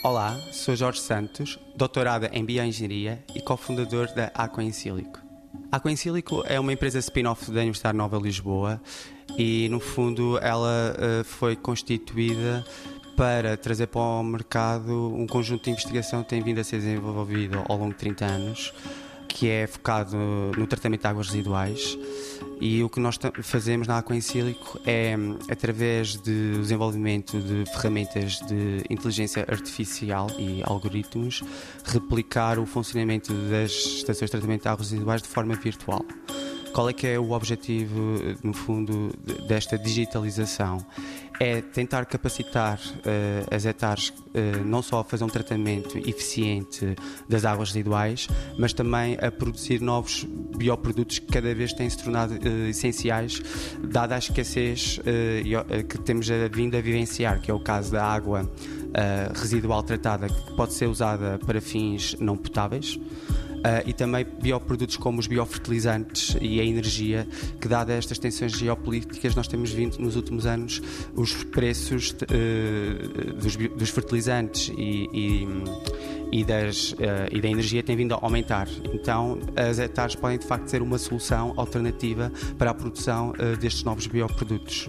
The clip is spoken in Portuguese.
Olá, sou Jorge Santos, doutorado em Bioengenharia e cofundador da Aqua em Sílico. A Aqua em Sílico é uma empresa spin-off da Universidade Nova de Lisboa e, no fundo, ela uh, foi constituída para trazer para o mercado um conjunto de investigação que tem vindo a ser desenvolvido ao longo de 30 anos, que é focado no tratamento de águas residuais e o que nós fazemos na Aqua em Sílico é, através do desenvolvimento de ferramentas de inteligência artificial e algoritmos, replicar o funcionamento das estações de tratamento de águas residuais de forma virtual. Qual é que é o objetivo, no fundo, desta digitalização? É tentar capacitar uh, as etares uh, não só a fazer um tratamento eficiente das águas residuais, mas também a produzir novos bioprodutos que cada vez têm se tornado uh, essenciais, dada a escassez que temos vindo a vivenciar, que é o caso da água residual tratada, que pode ser usada para fins não potáveis. Uh, e também bioprodutos como os biofertilizantes e a energia, que dada estas tensões geopolíticas nós temos vindo nos últimos anos os preços uh, dos, dos, fertilizantes e, e, e, das, uh, e da energia têm vindo a aumentar. Então as hectares podem de facto ser uma solução alternativa para a produção destes novos bioprodutos.